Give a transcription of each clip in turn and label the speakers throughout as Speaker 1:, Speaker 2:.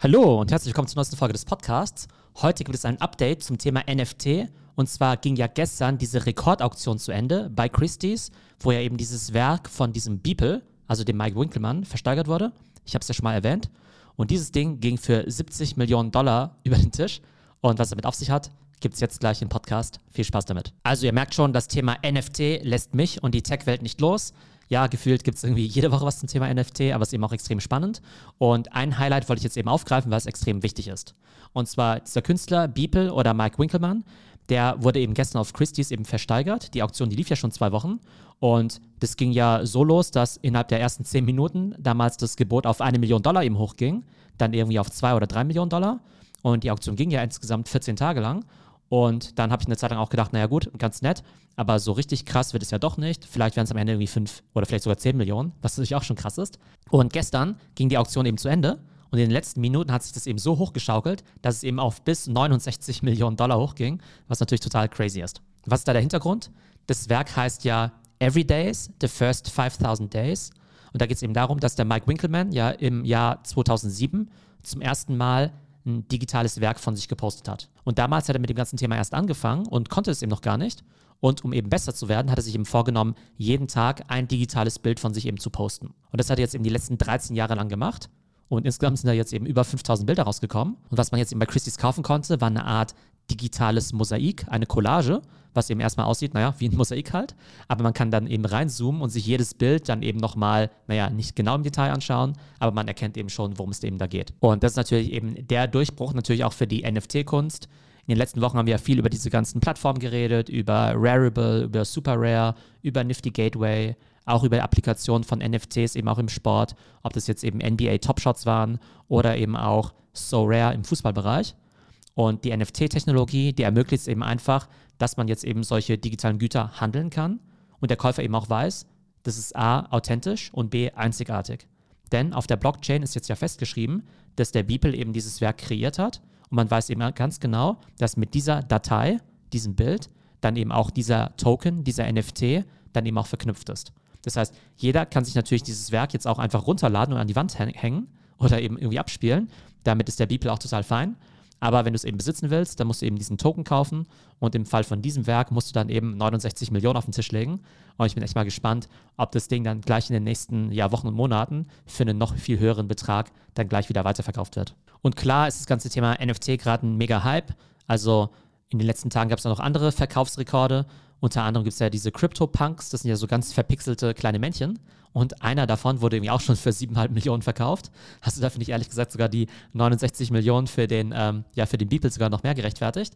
Speaker 1: Hallo und herzlich willkommen zur neuesten Folge des Podcasts. Heute gibt es ein Update zum Thema NFT. Und zwar ging ja gestern diese Rekordauktion zu Ende bei Christie's, wo ja eben dieses Werk von diesem Beeple, also dem Mike Winkelmann, versteigert wurde. Ich habe es ja schon mal erwähnt. Und dieses Ding ging für 70 Millionen Dollar über den Tisch. Und was damit auf sich hat, gibt es jetzt gleich im Podcast. Viel Spaß damit. Also ihr merkt schon, das Thema NFT lässt mich und die Tech-Welt nicht los ja, gefühlt gibt es irgendwie jede Woche was zum Thema NFT, aber es ist eben auch extrem spannend. Und ein Highlight wollte ich jetzt eben aufgreifen, weil es extrem wichtig ist. Und zwar dieser Künstler Beeple oder Mike Winkelmann, der wurde eben gestern auf Christie's eben versteigert. Die Auktion, die lief ja schon zwei Wochen. Und das ging ja so los, dass innerhalb der ersten zehn Minuten damals das Gebot auf eine Million Dollar eben hochging, dann irgendwie auf zwei oder drei Millionen Dollar. Und die Auktion ging ja insgesamt 14 Tage lang. Und dann habe ich eine Zeit lang auch gedacht, naja gut, ganz nett, aber so richtig krass wird es ja doch nicht. Vielleicht werden es am Ende irgendwie fünf oder vielleicht sogar zehn Millionen, was natürlich auch schon krass ist. Und gestern ging die Auktion eben zu Ende. Und in den letzten Minuten hat sich das eben so hochgeschaukelt, dass es eben auf bis 69 Millionen Dollar hochging, was natürlich total crazy ist. Was ist da der Hintergrund? Das Werk heißt ja Every Days, The First 5000 Days. Und da geht es eben darum, dass der Mike Winkelmann ja im Jahr 2007 zum ersten Mal ein digitales Werk von sich gepostet hat. Und damals hat er mit dem ganzen Thema erst angefangen und konnte es eben noch gar nicht. Und um eben besser zu werden, hat er sich eben vorgenommen, jeden Tag ein digitales Bild von sich eben zu posten. Und das hat er jetzt eben die letzten 13 Jahre lang gemacht. Und insgesamt sind da jetzt eben über 5000 Bilder rausgekommen. Und was man jetzt eben bei Christie's kaufen konnte, war eine Art digitales Mosaik, eine Collage, was eben erstmal aussieht, naja, wie ein Mosaik halt. Aber man kann dann eben reinzoomen und sich jedes Bild dann eben nochmal, naja, nicht genau im Detail anschauen, aber man erkennt eben schon, worum es eben da geht. Und das ist natürlich eben der Durchbruch natürlich auch für die NFT-Kunst. In den letzten Wochen haben wir ja viel über diese ganzen Plattformen geredet, über Rarible, über Super Rare, über Nifty Gateway, auch über Applikationen von NFTs eben auch im Sport, ob das jetzt eben NBA Top Shots waren oder eben auch So Rare im Fußballbereich. Und die NFT-Technologie, die ermöglicht es eben einfach, dass man jetzt eben solche digitalen Güter handeln kann und der Käufer eben auch weiß, das ist A, authentisch und B, einzigartig. Denn auf der Blockchain ist jetzt ja festgeschrieben, dass der Beeple eben dieses Werk kreiert hat und man weiß eben ganz genau, dass mit dieser Datei, diesem Bild, dann eben auch dieser Token, dieser NFT, dann eben auch verknüpft ist. Das heißt, jeder kann sich natürlich dieses Werk jetzt auch einfach runterladen und an die Wand hängen oder eben irgendwie abspielen. Damit ist der Beeple auch total fein. Aber wenn du es eben besitzen willst, dann musst du eben diesen Token kaufen. Und im Fall von diesem Werk musst du dann eben 69 Millionen auf den Tisch legen. Und ich bin echt mal gespannt, ob das Ding dann gleich in den nächsten ja, Wochen und Monaten für einen noch viel höheren Betrag dann gleich wieder weiterverkauft wird. Und klar ist das ganze Thema NFT gerade ein mega Hype. Also in den letzten Tagen gab es noch andere Verkaufsrekorde. Unter anderem gibt es ja diese Crypto-Punks, das sind ja so ganz verpixelte kleine Männchen. Und einer davon wurde irgendwie auch schon für 7,5 Millionen verkauft. Hast du da, finde ich ehrlich gesagt, sogar die 69 Millionen für den, ähm, ja, für den Beeple sogar noch mehr gerechtfertigt.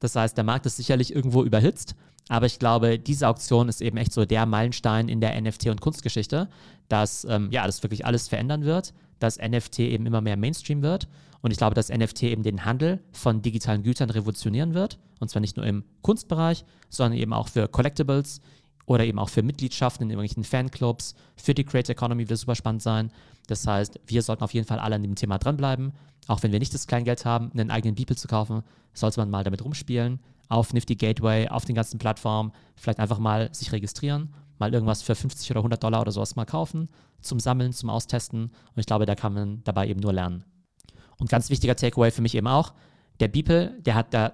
Speaker 1: Das heißt, der Markt ist sicherlich irgendwo überhitzt. Aber ich glaube, diese Auktion ist eben echt so der Meilenstein in der NFT- und Kunstgeschichte, dass ähm, ja, das wirklich alles verändern wird, dass NFT eben immer mehr Mainstream wird. Und ich glaube, dass NFT eben den Handel von digitalen Gütern revolutionieren wird. Und zwar nicht nur im Kunstbereich, sondern eben auch für Collectibles oder eben auch für Mitgliedschaften in irgendwelchen Fanclubs. Für die Creator Economy wird es super spannend sein. Das heißt, wir sollten auf jeden Fall alle an dem Thema dranbleiben. Auch wenn wir nicht das Kleingeld haben, einen eigenen Beeple zu kaufen, sollte man mal damit rumspielen. Auf Nifty Gateway, auf den ganzen Plattformen, vielleicht einfach mal sich registrieren, mal irgendwas für 50 oder 100 Dollar oder sowas mal kaufen, zum Sammeln, zum Austesten. Und ich glaube, da kann man dabei eben nur lernen. Und ganz wichtiger Takeaway für mich eben auch, der Beeple, der hat da,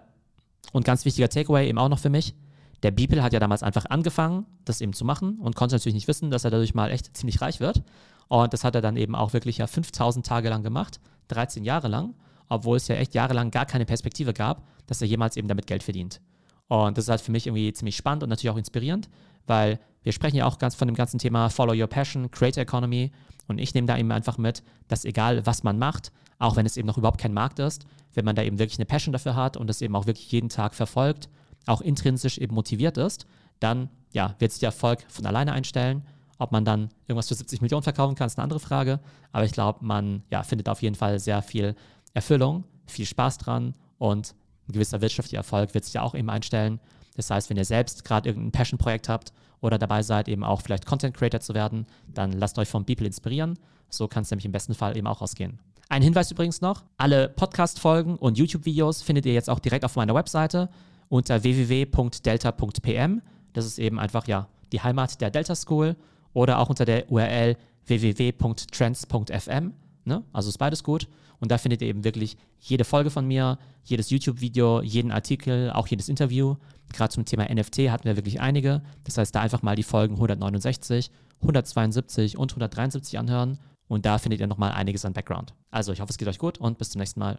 Speaker 1: und ganz wichtiger Takeaway eben auch noch für mich, der Beeple hat ja damals einfach angefangen, das eben zu machen und konnte natürlich nicht wissen, dass er dadurch mal echt ziemlich reich wird. Und das hat er dann eben auch wirklich ja 5000 Tage lang gemacht, 13 Jahre lang, obwohl es ja echt jahrelang gar keine Perspektive gab, dass er jemals eben damit Geld verdient. Und das ist halt für mich irgendwie ziemlich spannend und natürlich auch inspirierend, weil wir sprechen ja auch ganz von dem ganzen Thema Follow Your Passion, Creator Economy. Und ich nehme da eben einfach mit, dass egal was man macht, auch wenn es eben noch überhaupt kein Markt ist, wenn man da eben wirklich eine Passion dafür hat und das eben auch wirklich jeden Tag verfolgt auch intrinsisch eben motiviert ist, dann ja, wird sich der Erfolg von alleine einstellen. Ob man dann irgendwas für 70 Millionen verkaufen kann, ist eine andere Frage. Aber ich glaube, man ja, findet auf jeden Fall sehr viel Erfüllung, viel Spaß dran und ein gewisser wirtschaftlicher Erfolg wird sich ja auch eben einstellen. Das heißt, wenn ihr selbst gerade irgendein Passion-Projekt habt oder dabei seid, eben auch vielleicht Content Creator zu werden, dann lasst euch vom People inspirieren. So kann es nämlich im besten Fall eben auch ausgehen. Ein Hinweis übrigens noch: Alle Podcast-Folgen und YouTube-Videos findet ihr jetzt auch direkt auf meiner Webseite unter www.delta.pm. Das ist eben einfach ja die Heimat der Delta School oder auch unter der URL www.trends.fm. Ne? Also ist beides gut. Und da findet ihr eben wirklich jede Folge von mir, jedes YouTube-Video, jeden Artikel, auch jedes Interview. Gerade zum Thema NFT hatten wir wirklich einige. Das heißt, da einfach mal die Folgen 169, 172 und 173 anhören. Und da findet ihr nochmal einiges an Background. Also, ich hoffe, es geht euch gut und bis zum nächsten Mal.